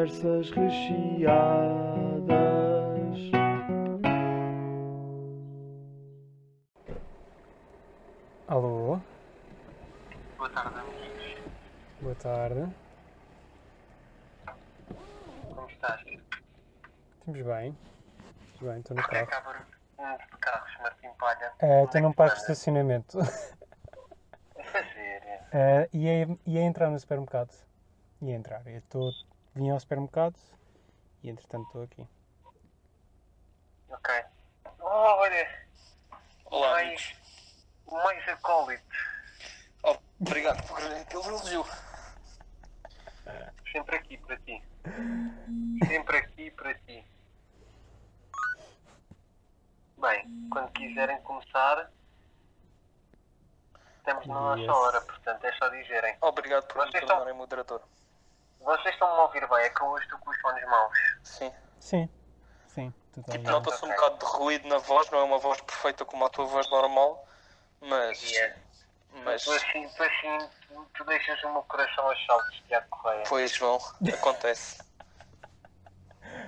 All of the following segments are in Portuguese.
conversas recheadas. Alô, Boa tarde, amigos. boa tarde. Como estás? Estamos bem? Estamos bem, estou no é carro. carros, Martim Palha? Onde Estou é num que parque de estacionamento. A sério? Eh, ia, ia entrar no supermercado. Ia entrar. Eu estou, vim ao supermercado e entretanto estou aqui. Ok. Olha, Olá, mais, amigos. mais acólito. Obrigado por aquele elogio. Sempre aqui para ti. Sempre aqui para ti. Bem, quando quiserem começar, estamos na nossa Yes. hora, portanto é só dizerem. Obrigado por me Vocês estão- tornarem moderador. Vocês estão-me a ouvir bem? É que eu hoje estou com os fones maus. Sim. Sim, sim. Tipo, nota-se um bocado de ruído na voz, não é uma voz perfeita como a tua voz normal, mas. Yeah. Mas. Tu assim, tu assim, tu, tu deixas o meu coração aos saltos, Tiago Correia. Pois, João, acontece.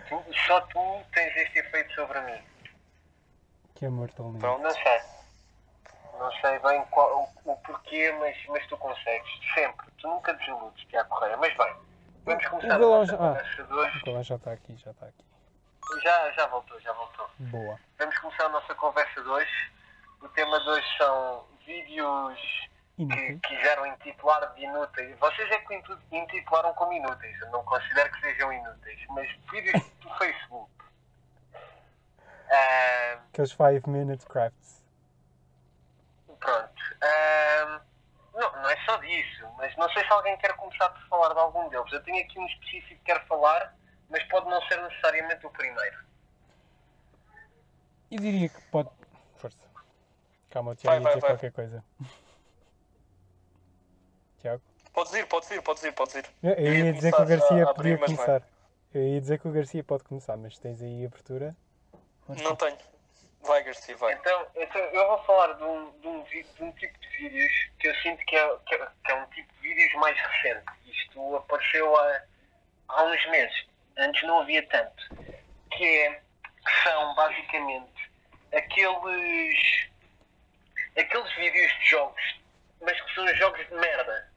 Tu, só tu tens este efeito sobre mim. Que amor tão lindo. Pronto. Não sei. Não sei bem qual, o, o porquê, mas, mas tu consegues. Sempre. Tu nunca desiludes, Tiago Correia. Mas bem, vamos começar a Vou lá nossa já- ah. conversa. O Colan já está aqui, já está aqui. Já, já voltou, já voltou. Boa. Vamos começar a nossa conversa de hoje. O tema de hoje são vídeos que Inútil. quiseram intitular de inúteis. Vocês é que intitularam como inúteis. Eu não considero que sejam inúteis. Mas vídeos do Facebook. Ah, Aqueles 5 minute crafts. pronto. Ah, não, não é só disso. Mas não sei se alguém quer começar por falar de algum deles. Eu tenho aqui um específico que quero falar, mas pode não ser necessariamente o primeiro. Eu diria que pode. Força. Calma, o Tiago ia dizer vai. qualquer coisa. Tiago? Podes ir, podes ir, podes ir, podes ir. Eu, eu Eu ia ia dizer que o Garcia a podia começar. Eu ia dizer que o Garcia pode começar, mas tens aí abertura. Não tenho. Vai, Garcia, vai. Então, então eu vou falar de um, de, um, de um tipo de vídeos que eu sinto que é, que é, que é um tipo de vídeos mais recente. Isto apareceu há, há uns meses. Antes não havia tanto. Que, é, que são basicamente aqueles aqueles vídeos de jogos, mas que são jogos de merda.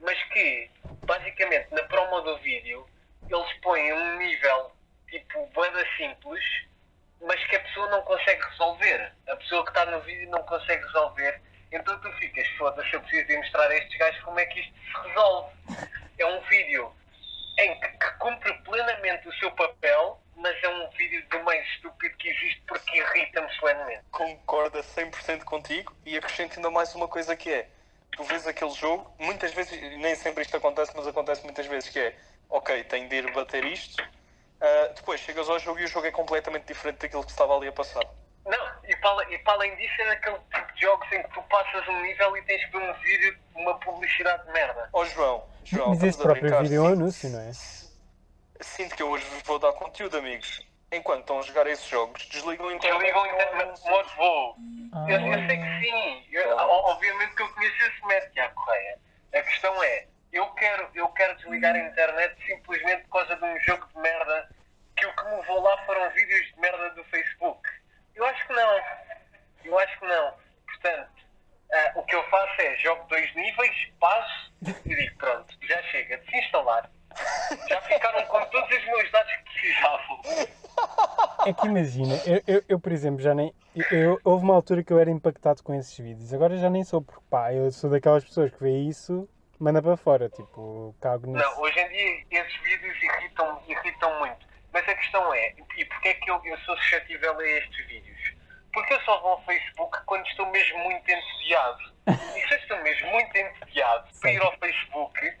Mas que, basicamente, na promo do vídeo, eles põem um nível tipo boeda simples, mas que a pessoa não consegue resolver. A pessoa que no vídeo não consegue resolver. Então tu ficas, foda-se, eu preciso de mostrar a estes gajos como é que isto se resolve. É um vídeo em que, que cumpre plenamente o seu papel, mas é um vídeo do mais estúpido que existe porque irrita-me solenemente. Concordo a 100% contigo e acrescento ainda mais uma coisa que é, tu vês aquele jogo, muitas vezes, e nem sempre isto acontece, mas acontece muitas vezes que é, ok, tenho de ir bater isto, ah, depois chegas ao jogo e o jogo é completamente diferente daquilo que estava ali a passar. E para, e para além disso é daquele tipo de jogos em que tu passas um nível e tens que ver um vídeo de uma publicidade de merda. Ó João, João, Mas esse a próprio brincar. vídeo é um anúncio, não é? Sinto que eu hoje vos vou dar conteúdo, amigos. Enquanto estão a jogar esses jogos, desligam o internet. Desligam o internet de modo voo. Ah. Eu, eu sei que sim. Eu- o- obviamente que eu conheço esse método, Tiago Correia. A questão é, eu quero, eu quero desligar a internet simplesmente por causa de um jogo de merda que o que me levou lá foram vídeos de merda do Facebook. Eu acho que não. Eu acho que não. Portanto, ah, o que eu faço é jogo dois níveis, passo e digo pronto, já chega, desinstalar. Já ficaram com todos os meus dados que precisavam. É que imagina, eu, eu, eu, por exemplo, já nem. Eu, houve uma altura que eu era impactado com esses vídeos, agora já nem sou, porque pá, eu sou daquelas pessoas que vê isso, manda para fora, tipo, cago nisso. Não, hoje em dia esses vídeos irritam, irritam muito. Mas a questão é, e porquê é que eu, eu sou suscetível a estes vídeos? Porque eu só vou ao Facebook quando estou mesmo muito entediado. E se eu estou mesmo muito entediado para ir ao Facebook,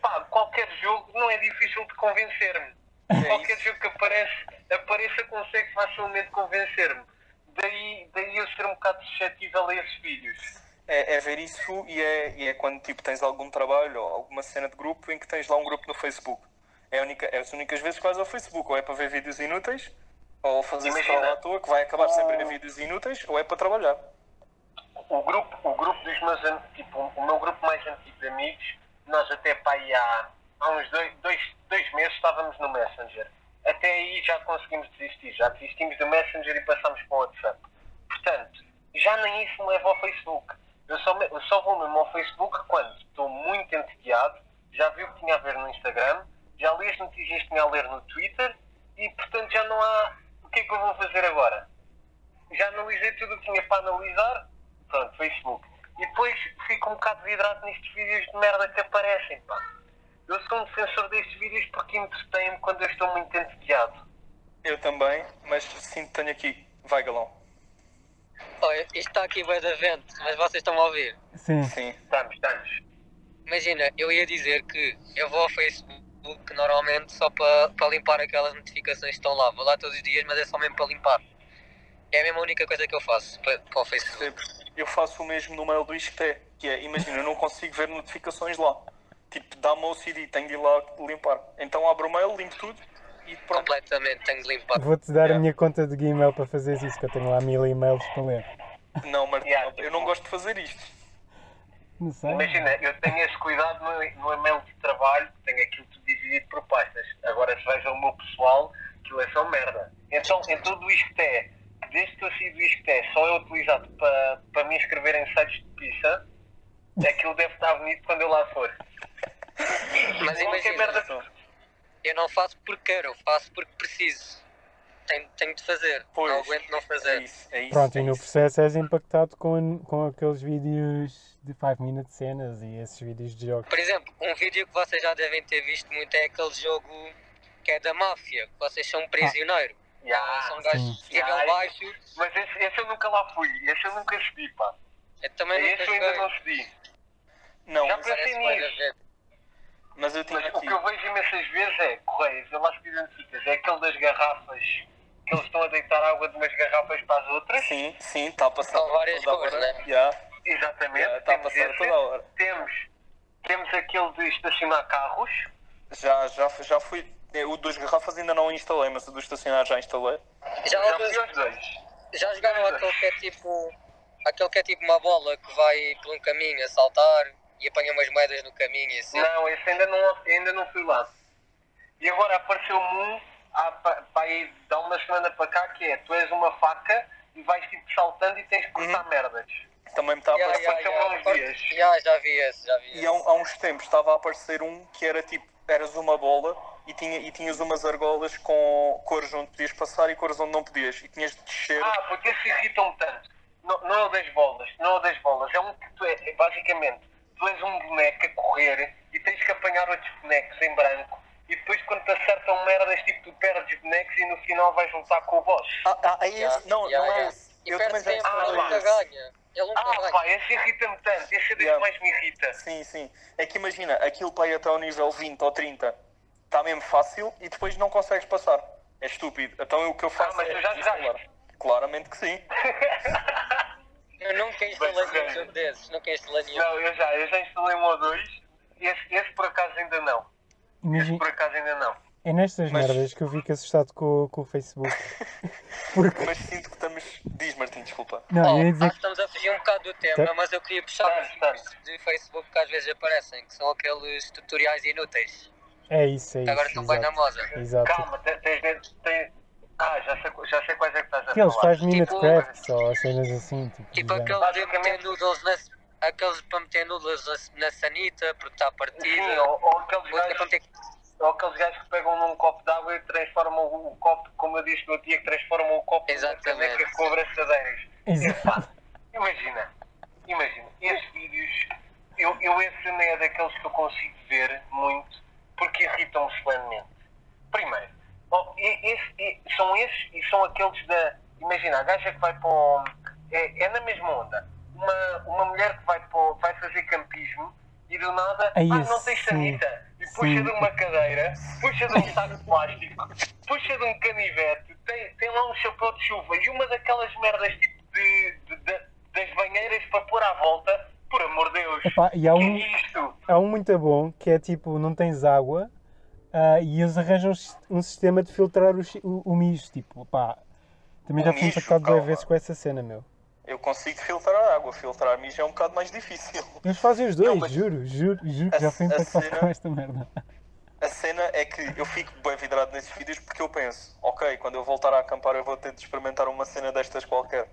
pá, qualquer jogo não é difícil de convencer-me. Qualquer jogo que aparece, apareça consegue facilmente convencer-me. Daí, daí eu ser um bocado suscetível a esses vídeos. É, é ver isso e é, e é quando tipo, tens algum trabalho ou alguma cena de grupo em que tens lá um grupo no Facebook. É, a única, é as únicas vezes que vais ao Facebook, ou é para ver vídeos inúteis, ou fazer scroll à toa, que vai acabar sempre a ver vídeos inúteis, ou é para trabalhar. o grupo, o grupo dos meus tipo, o meu grupo mais antigo de amigos, nós até pá, aí há, há uns dois, dois, dois meses estávamos no Messenger. Até aí já conseguimos desistir. Já desistimos do Messenger e passámos para o WhatsApp. Portanto, já nem isso me leva ao Facebook. Eu só, eu só vou mesmo ao Facebook quando estou muito entediado, já vi o que tinha a ver no Instagram, já li as notícias que tinha a ler no Twitter e, portanto, já não há. O que é que eu vou fazer agora? Já analisei tudo o que tinha para analisar, pronto, Facebook. E depois fico um bocado vidrado nestes vídeos de merda que aparecem, pá. Eu sou um defensor destes vídeos porque entretêm-me quando eu estou muito entediado. Eu também, mas sinto tenho aqui. Vai, galão. Olha, isto está aqui bem da vento, mas vocês estão a ouvir. Sim. Sim. Estamos, estamos. Imagina, eu ia dizer que eu vou ao Facebook normalmente só para para limpar aquelas notificações que estão lá. Vou lá todos os dias, mas é só mesmo para limpar. É a mesma única coisa que eu faço para, para o Facebook. Eu faço o mesmo no mail do Isqueté, que é, imagina, eu não consigo ver notificações lá. Tipo, dá-me o CD, tenho de ir lá limpar. Então abro o mail, limpo tudo e pronto. Completamente, tenho de limpar. Vou-te dar a Yeah. minha conta de Gmail para fazeres isso, que eu tenho lá mil e-mails para ler. Não, Martim, Yeah, eu não gosto de fazer isto. Imagina, eu tenho esse cuidado no, no e-mail de trabalho, tenho aquilo tudo dividido por pastas. Agora, se vais ao meu pessoal, aquilo é só merda. Então, em todo o Isqueté, desde que eu saí do Isqueté, só é utilizado para, para me inscrever em sites de pizza, aquilo deve estar bonito quando eu lá for. Mas imagina, merda. eu não faço porque quero, eu faço porque preciso. Tenho, tenho de fazer, Pois, não aguento não É fazer. isso, é isso. Pronto, é e no isso. processo és impactado com, com aqueles vídeos de 5 minute cenas e esses vídeos de jogos. Por exemplo, um vídeo que vocês já devem ter visto muito é aquele jogo que é da máfia, que vocês são um prisioneiro. Ya. são gajos sim. de nível Ya, baixo. Mas esse, esse eu nunca lá fui, esse eu nunca subi, pá. Eu também nunca Esse eu ainda não subi. Não, Já pensei nisso. mas eu tinha Mas o que eu vejo imensas vezes é Correios, eu lá se identificas, é aquele das garrafas que eles estão a deitar água de umas garrafas para as outras. Sim, sim, está a passar São várias cores, hora. né? Já, Exatamente. já, está a temos, passar esse. toda hora. temos, temos aquele de estacionar carros. Já, já, já fui. é, O dos garrafas ainda não instalei, mas o do estacionar já instalei. Já, Já alguns- fui aos dois. já jogaram aquele que é tipo. Aquele que é tipo uma bola que vai por um caminho a saltar e apanha umas moedas no caminho e assim. Não, esse ainda não, ainda não fui lá. E agora apareceu-me um há, pa- pá, aí, dá uma semana para cá que é tu és uma faca e vais tipo saltando e tens que cortar merdas. Também me está a aparecer. há uns dias. Ya, já vi esse, já vi E esse. há, um- há uns tempos estava a aparecer um que era tipo, eras uma bola e, tinha, e tinhas umas argolas com cores onde podias passar e cores onde não podias. E tinhas de descer. Ah, porque esses irritam-me tanto. Não, não é o das bolas, não é o das bolas. É um que tu é, é basicamente, tu és um boneco a correr e tens que apanhar outros bonecos em branco e depois quando te acertam merdas, tipo, tu perdes bonecos e no final vais lutar com o boss. Ah, ah, é Ya, esse? Não, ya, não é esse. E Eu também já sempre, ele Ah, nunca ganha. Ele nunca Ah, ganha. pá, esse irrita-me tanto. Esse é Yeah. que mais me irrita. Sim, sim. É que imagina, aquilo para ir até ao nível 20 ou 30 está mesmo fácil e depois não consegues passar. É estúpido. Então o que eu faço mas é tu já jogaste? Claramente que sim. Eu nunca instalei nenhum jogo desses, nunca instalei nenhum. Não, eu já, eu já instalei um ou dois. Esse, esse por acaso ainda não. Imagina, por acaso ainda não. é nestas Mas- merdas que eu fico assustado com, com o Facebook. Porque. Mas sinto que estamos. Diz Martim, desculpa. Não, Oh, dizer acho que estamos a fugir um bocado do tema, Tá. mas eu queria puxar Tá, os tá. vídeos de Facebook que às vezes aparecem, que são aqueles tutoriais inúteis. é isso, é que Agora isso. estão bem na moda. exato. Calma, te- tens de. Tens... Ah, já sei, já sei quais é que estás a Aqueles falar. 5 minute Tipo- crafts ou cenas assim. Tipo, Tipo já. aqueles de meter noodles na, aqueles para meter noodles na, na sanita porque está Sim, partida. ou, ou aqueles gajos, meter ou aqueles gajos que pegam num copo de água e transformam o, o copo, como eu disse no dia, que transformam o copo Exatamente. caneca com abraçadeiras. Exato. Imagina, imagina, esses vídeos, eu, eu esse não é daqueles que eu consigo ver muito, porque irritam-me solenemente. Primeiro, e- esse- e- são esses e são aqueles da. Imagina, a gaja que vai para o. É, é na mesma onda. Uma, uma mulher que vai, vai fazer campismo e do nada. Ai, ah, não tem sim. sanita. E puxa Sim. de uma cadeira, puxa de um saco de plástico, puxa de um canivete, tem, tem lá um chapéu de chuva e uma daquelas merdas tipo de, de- de- das banheiras para pôr à volta. Por amor de Deus, Epá, e há que um, é isto? há um muito bom que é tipo, não tens água ah, e eles arranjam um sistema de filtrar o, o, o mijo. Tipo, pá, também O já fui impactado duas vezes com essa cena, meu. Eu consigo filtrar a água. Filtrar mijo é um bocado mais difícil. Eles fazem os dois, Não, mas- juro, juro, juro que a- já fui a cena- com esta merda. cena é que eu fico bem vidrado nesses vídeos porque eu penso, ok, quando eu voltar a acampar eu vou ter de experimentar uma cena destas qualquer.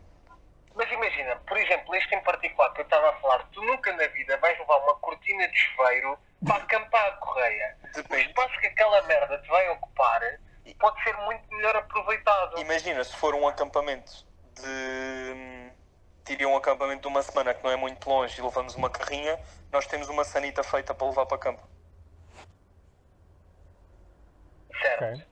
Mas imagina, por exemplo, este em particular que eu estava a falar, tu nunca na vida vais levar uma cortina de chuveiro para acampar a correia. O Depende. espaço que aquela merda te vai ocupar pode ser muito melhor aproveitado. Imagina se for um acampamento de. Diria um acampamento de uma semana que não é muito longe e levamos uma carrinha, nós temos uma sanita feita para levar para campo. Certo. Ok.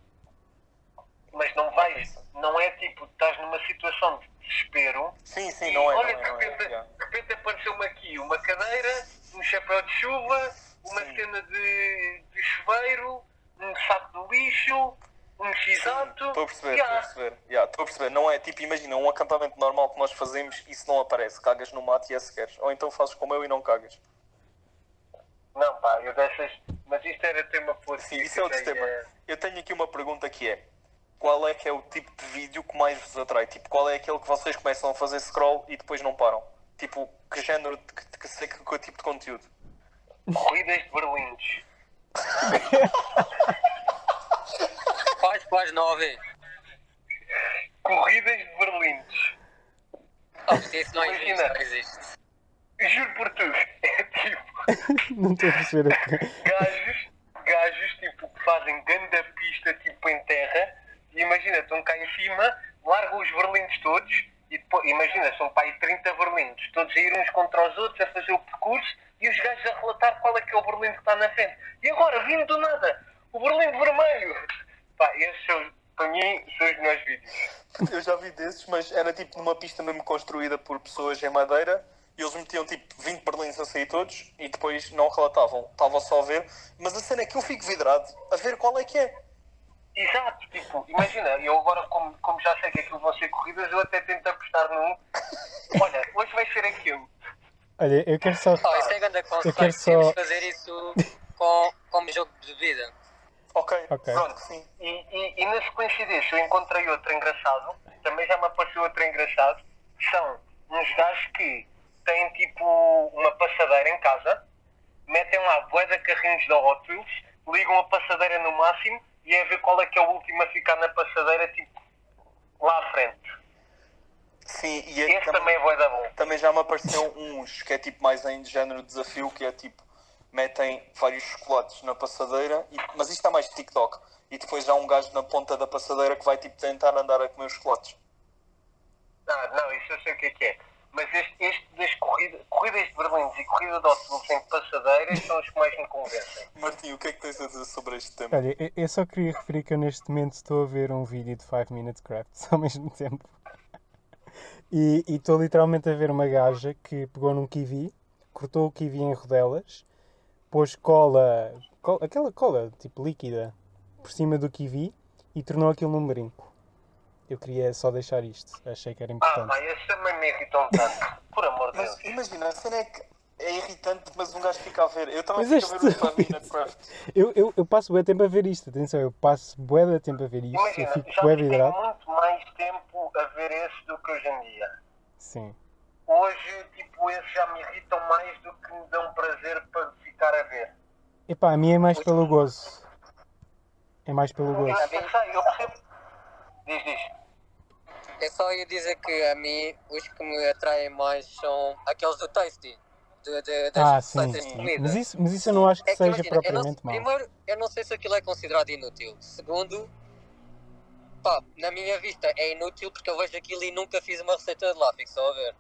Mas não vais, não é tipo, estás numa situação de desespero Sim, sim, e não é. olha, não de é, não é, repente, yeah. de repente apareceu-me aqui uma cadeira, um chapéu de chuva, uma Sim. cena de, de chuveiro, um saco de lixo, x-ato. Estou a perceber, estou a Yeah. perceber. Yeah, Estou a perceber. Não é tipo, imagina, um acampamento normal que nós fazemos, isso não aparece. Cagas no mato e é se queres. Ou então fazes como eu e não cagas. Não, pá, eu dessas. Mas isto era tema Sim, isso é outro tema. Eu tenho aqui uma pergunta que é: qual é que é o tipo de vídeo que mais vos atrai? Tipo, qual é aquele que vocês começam a fazer scroll e depois não param? Tipo, que género, de- que, que, que, que, que tipo de conteúdo? Corridas de berlindes. Quais, quais não ouvem? Corridas de berlindes. Ah, isso não existe, Imagina. não existe. Juro por tudo. É tipo. Não estou a perceber gajos, gajos tipo, que fazem ganda pista tipo em terra e imagina, estão cá em cima, largam os berlindes todos e depois, imagina, são para aí 30 berlindes, todos a ir uns contra os outros a fazer o percurso e os gajos a relatar qual é que é o berlinde que está na frente. E agora, vindo do nada, o berlinde vermelho. Pá, esses são, para mim, são os melhores vídeos. Eu já vi desses, mas era tipo numa pista mesmo construída por pessoas em madeira e eles metiam tipo 20 berlindes a sair todos e depois não relatavam. Estavam só a ver. Mas a cena é que eu fico vidrado a ver qual é que é. Exato, tipo, imagina, eu agora, como, como já sei que aquilo vão ser corridas, eu até tento apostar num. Olha, hoje vai ser aquilo. Olha, eu quero só. Ah, isso é grande conceito. quero só- fazer isso com, como jogo de vida. Ok, Ok. pronto. E, e, e na sequência desse eu encontrei outro engraçado, também já me apareceu outro engraçado, são uns gajos que têm tipo uma passadeira em casa, metem lá bué de carrinhos da Hot Wheels, ligam a passadeira no máximo e é ver qual é que é o último a ficar na passadeira, tipo, lá à frente. Sim, e é, Esse também é bué da bom. Também já me apareceu uns que é tipo mais em género desafio, que é tipo, metem vários chocolates na passadeira, e- mas isto está mais TikTok. E depois há um gajo na ponta da passadeira que vai tipo tentar andar a comer os chocolates. Ah, não, isso eu sei o que é que é. Mas este, este das corridas, corridas de berlindes e corrida de Wheels em passadeiras são os que mais me convencem. Martim, o que é que tens a dizer sobre este tema? Olha, eu- só queria referir que eu neste momento estou a ver um vídeo de 5 Minutes Crafts ao mesmo tempo. E estou literalmente a ver uma gaja que pegou num kiwi, cortou o kiwi em rodelas, pôs cola, cola- aquela cola tipo líquida, por cima do kiwi e tornou aquilo num brinco. Eu queria só deixar isto, achei que era Ah, importante. pá, esse também me um tanto. Por amor de Deus. Mas imagina, a cena é que é irritante, mas um gajo fica a ver. Eu também Mas fico a ver o Five Minute Craft. Eu, eu, eu passo bué tempo a ver isto, atenção, eu passo bué de tempo a ver isto, eu Imagina, fico já bué vidrado. muito mais tempo a ver esse do que hoje em dia. Sim. Hoje, tipo, esses já me irritam mais do que me dão prazer para ficar a ver. Epá, a mim é mais pelo gozo. É mais pelo Eu, gozo. eu sei, eu percebo. Diz, diz. Eu só ia dizer que a mim os que me atraem mais são aqueles do Tasty. De, de, das Ah, sim, de comida. Mas isso, mas isso eu não acho que É que seja imagina, eu não, propriamente mau. primeiro, eu não sei se aquilo é considerado inútil. Segundo, pá, na minha vista é inútil porque eu vejo aquilo e nunca fiz uma receita de lá, fico só a ver.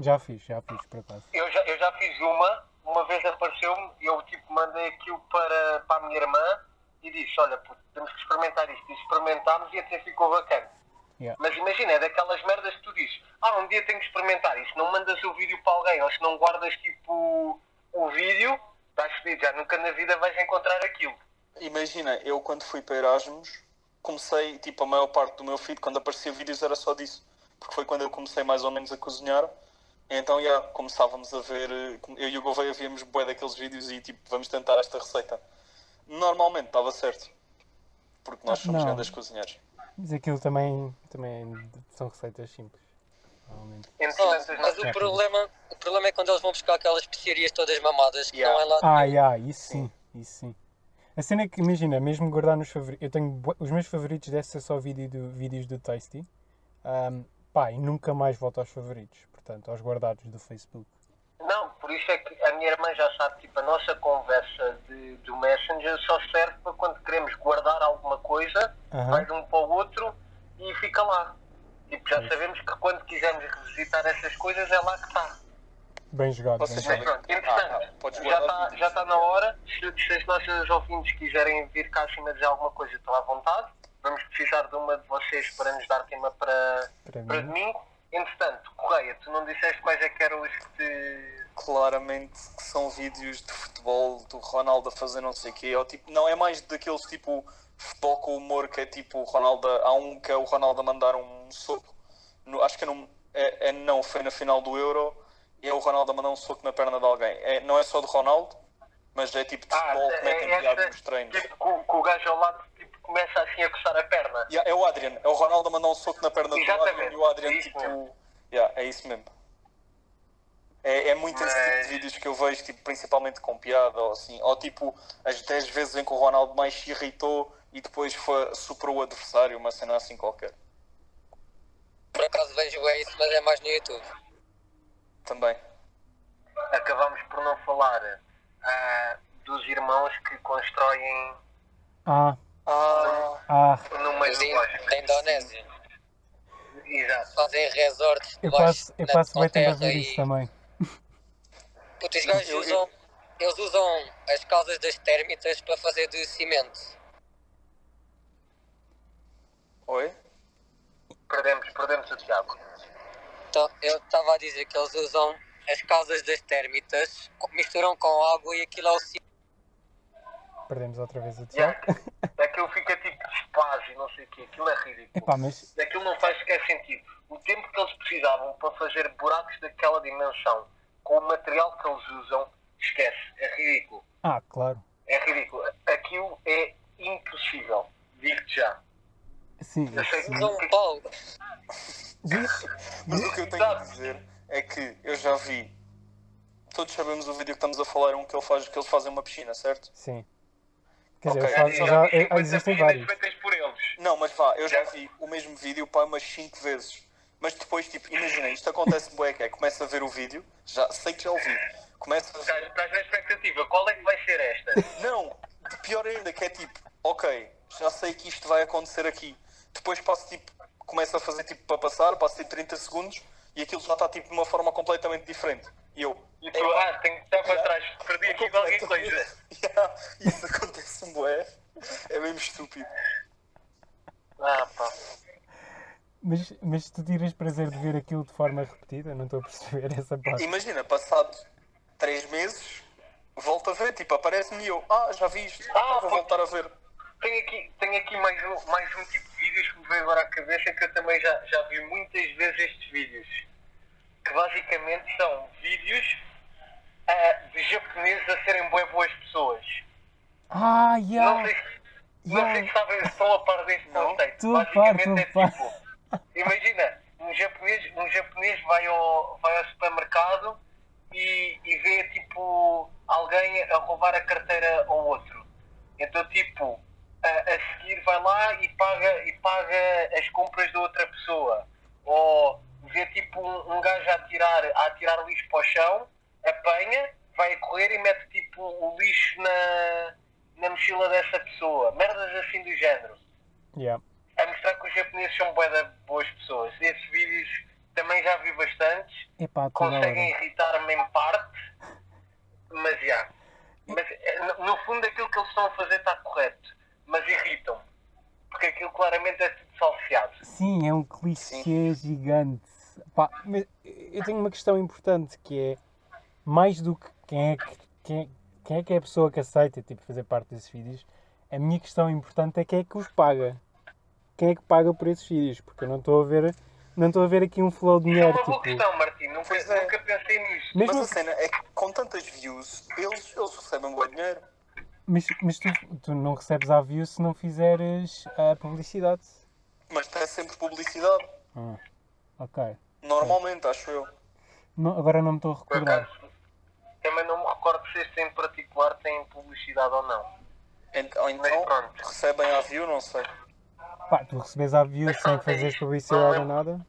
Já fiz, já fiz, por acaso. Eu já, eu já fiz uma, uma vez apareceu-me, e eu tipo mandei aquilo para, para a minha irmã e disse, olha puto, temos que experimentar isto. E experimentámos e até ficou bacana. Yeah. Mas imagina, é daquelas merdas que tu dizes, ah, um dia tenho que experimentar isto, não mandas o vídeo para alguém, ou se não guardas tipo o vídeo, estás fedido, já nunca na vida vais encontrar aquilo. Imagina, eu quando fui para Erasmus, comecei, tipo, a maior parte do meu feed, quando aparecia vídeos era só disso. Porque foi quando eu comecei mais ou menos a cozinhar. Então, já, começávamos a ver, eh, eu e o Gouveia víamos bué daqueles vídeos e, tipo, vamos tentar esta receita. Normalmente estava certo. Porque nós somos Não. grandes cozinheiros. Mas aquilo também, também são receitas simples. Oh, tantas mas o problema, o problema é quando eles vão buscar aquelas especiarias todas mamadas que Yeah. não é lá. Ah, yeah, isso sim, isso sim. A cena é que, imagina, mesmo guardar nos favoritos. Eu tenho. Os meus favoritos ser só vídeo do, vídeos do Tasty. Ahm, pá, e nunca mais volto aos favoritos. Portanto, aos guardados do Facebook. Não, por isso é que a minha irmã já sabe, tipo, a nossa conversa de, do Messenger só serve para quando queremos guardar alguma coisa, Aham. vai de um para o outro e fica lá. Tipo, já Pois. sabemos que quando quisermos revisitar essas coisas é lá que está. Bem jogado. Vocês bem jogado. pronto, entretanto, Ah, já está já está na hora. Se, se as nossas ouvintes quiserem vir cá acima dizer alguma coisa, estão à vontade. Vamos precisar de uma de vocês para nos dar tema para, Para para mim. domingo. Entretanto, Correia, tu não disseste quais é que eram os que te. claramente que são vídeos de futebol do Ronaldo a fazer não sei o quê. Ou, tipo, não é mais daqueles tipo futebol com humor que é tipo o Ronaldo. Há um que é o Ronaldo a mandar um soco. no- acho que é, num- é- é não, foi na final do Euro e é o Ronaldo a mandar um soco na perna de alguém. É, não é só do Ronaldo, mas é tipo de Ah, futebol que metem é piada essa, nos treinos. tipo, que o- que o gajo ao lado começa assim a coçar a perna. Yeah, é o Adrian, é o Ronaldo a mandar um soco na perna do Exatamente, Adrian e o Adrian é tipo. Yeah, é isso mesmo. É, é muito esse tipo Mas- de vídeos que eu vejo, tipo, principalmente com piada ou assim. Ou tipo, as 10 vezes em que o Ronaldo mais se irritou e depois foi, superou o adversário, uma cena assim qualquer. Por acaso vejo é isso, mas é mais no YouTube. Também. Acabamos por não falar ah, dos irmãos que constroem Ah, Ah, ah. Mas da Indonésia. Exato. Fazem resorts Eu passo, eu passo bem tempo a ver e- isso também. Puta, os gajos usam, eles usam as casas das térmitas para fazer de cimento. oi? Perdemos, perdemos o Tiago. Então, eu estava a dizer que eles usam as casas das térmitas, misturam com água e aquilo é o cimento. Perdemos outra vez o Yeah. Tiago. Aquilo fica tipo de espaço e não sei o quê. Aquilo é ridículo. Epá, mas. Aquilo não faz sequer sentido. O tempo que eles precisavam para fazer buracos daquela dimensão com o material que eles usam, esquece. É ridículo. Ah, claro. É ridículo. Aquilo é impossível. Digo-te já. Sim, Eu sei isso- que Usam um pau. Diz? Mas o que eu tenho a dizer é que eu já vi. Todos sabemos o vídeo que estamos a falar, é um que, ele faz, que eles fazem uma piscina, certo? Sim. Quer dizer, Ok. eles fazem- Já já, 50 eh, existem vários. feitas por eles. Não, mas vá, eu já vi o mesmo vídeo para umas 5 vezes. Mas depois, tipo, imagina, isto acontece bué, que é, começa a ver o vídeo, já sei que já ouvi. Começa a ver. Estás, estás na expectativa. Qual é que vai ser esta? Não, de pior ainda, que é tipo, ok, já sei que isto vai acontecer aqui. Depois passo tipo, começa a fazer tipo para passar, passo tipo 30 segundos e aquilo já está tipo de uma forma completamente diferente. E eu. E tu, ah, tenho que estar para trás. Perdi aqui qualquer coisa. Yeah, isso acontece bué. É mesmo estúpido. Ah, pá. Mas, mas tu tiras prazer de ver aquilo de forma repetida? Não estou a perceber essa parte. Imagina, passado 3 meses, volto a ver, tipo, aparece-me eu, ah, já vi isto, Ah, vou pô. voltar a ver. Tenho aqui, tenho aqui mais, um, mais um tipo de vídeos que me veio agora à cabeça que eu também já, já vi muitas vezes estes vídeos. Que basicamente são vídeos ah, de japoneses a serem bué boas pessoas. Ah, Não yeah! sei, se- não sei se sabem, estão a par deste Não. conceito. Par, Basicamente estou a é tipo, imagina, um japonês, um japonês vai, ao, vai ao supermercado e, e vê tipo alguém a roubar a carteira ao outro. Então tipo, a, a seguir vai lá e paga, e paga as compras da outra pessoa. Um, gajo a atirar, a atirar lixo para o chão, apanha, vai a correr e mete tipo o lixo na, na mochila dessa pessoa. Merdas assim do género. Yeah. A mostrar que os japoneses são boas pessoas. Esses vídeos também já vi bastantes. Epá. Conseguem irritar-me em parte. Mas já. Mas eh, no- fundo aquilo que eles estão a fazer está correto. Mas irritam-me. Porque aquilo claramente é tudo falseado. Sim, é um clichê gigante. Pá, mas eu tenho uma questão importante que é mais do que quem é que, quem, quem é, que é a pessoa que aceita tipo, fazer parte desses vídeos, a minha questão importante é quem é que os paga. Quem é que paga por esses vídeos? Porque eu não estou a ver, não estou a ver aqui um flow de Isso é dinheiro. uma boa Tipo, questão, Martim. Nunca, é. nunca pensei nisso. mesmo, Mas a cena é que com tantas views, eles, eles recebem bom dinheiro. mas, mas tu, tu não recebes a view se não fizeres a publicidade. Mas tem sempre publicidade. Ah, ok. Normalmente, acho eu. Não- agora não me estou a recordar. acaso, também não me recordo se este em particular tem publicidade ou não. Ent- Ou então recebem a view, não sei. Pá, tu recebes a view Mas sem é isto. publicidade ou é- nada.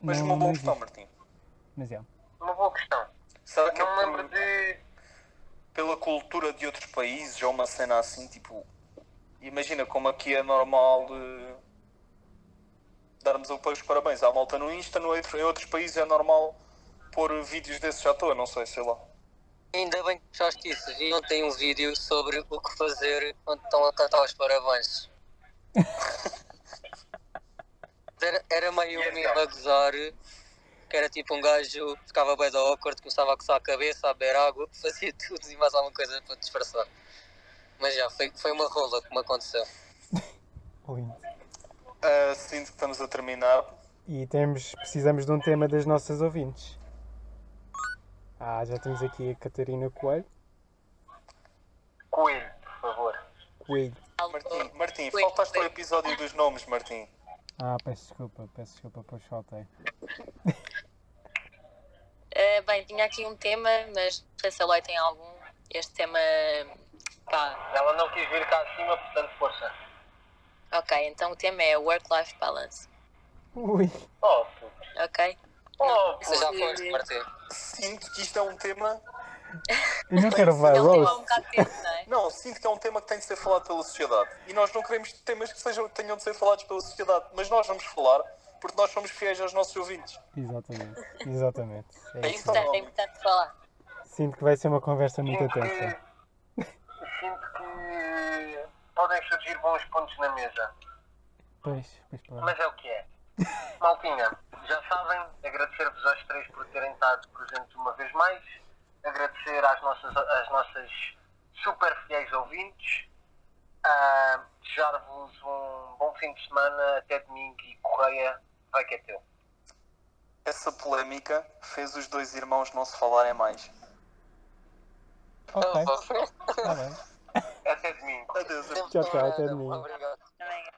Mas não, uma boa questão. Martim. Mas é. Uma boa questão. Será que Não me é lembro por- de. pela cultura de outros países ou uma cena assim, tipo. Imagina como aqui é normal darmos os parabéns à malta no Insta, no outro- em outros países é normal pôr vídeos desses à toa, não sei, sei lá. Ainda bem que puxaste isso. Vi ontem um vídeo sobre o que fazer quando estão a cantar os parabéns. Era, era meio um meme a gozar, que era tipo um gajo ficava bem da awkward, começava a coçar a cabeça, a beber água, fazia tudo e mais alguma coisa para disfarçar. Mas já, foi, foi uma rola que me aconteceu. Lindo. Ah, sinto que estamos a terminar. E temos, precisamos de um tema das nossas ouvintes. Ah, já temos aqui a Catarina Coelho. Coelho, por favor. Coelho. Martim, Martim, Ui, faltaste ao episódio dos nomes, Martim. Ah, peço desculpa, peço desculpa, pois faltei. Eh, bem, tinha aqui um tema, mas não sei se a Loi tem algum. Este tema, pá, Ela não quis vir cá acima, portanto, força. Ok, então o tema é Work-Life Balance, Ui. Oh, puto. ok? Oh, já foste, Martim. Sinto que isto é um tema. Eu não quero um de tempo, não é? Não, sinto que é um tema que tem de ser falado pela sociedade. E nós não queremos temas que sejam, tenham de ser falados pela sociedade. Mas nós vamos falar porque nós somos fiéis aos nossos ouvintes. Exatamente, exatamente. É É isso. importante, é importante falar. Sinto que vai ser uma conversa muito Sinto tensa. que, sinto que podem surgir bons pontos na mesa. Pois, pois, pois. Mas é o que é. Maltinha, já sabem, agradecer-vos aos três por terem estado presentes uma vez mais. Agradecer às nossas, às nossas super fiéis ouvintes. Ah, Desejar-vos um bom fim de semana. Até domingo e Correia. Vai que é teu. Essa polémica fez os dois irmãos não se falarem mais. Ok, Oh, tá bem. até domingo. Adeus. Tchau, tchau, até domingo. Obrigado.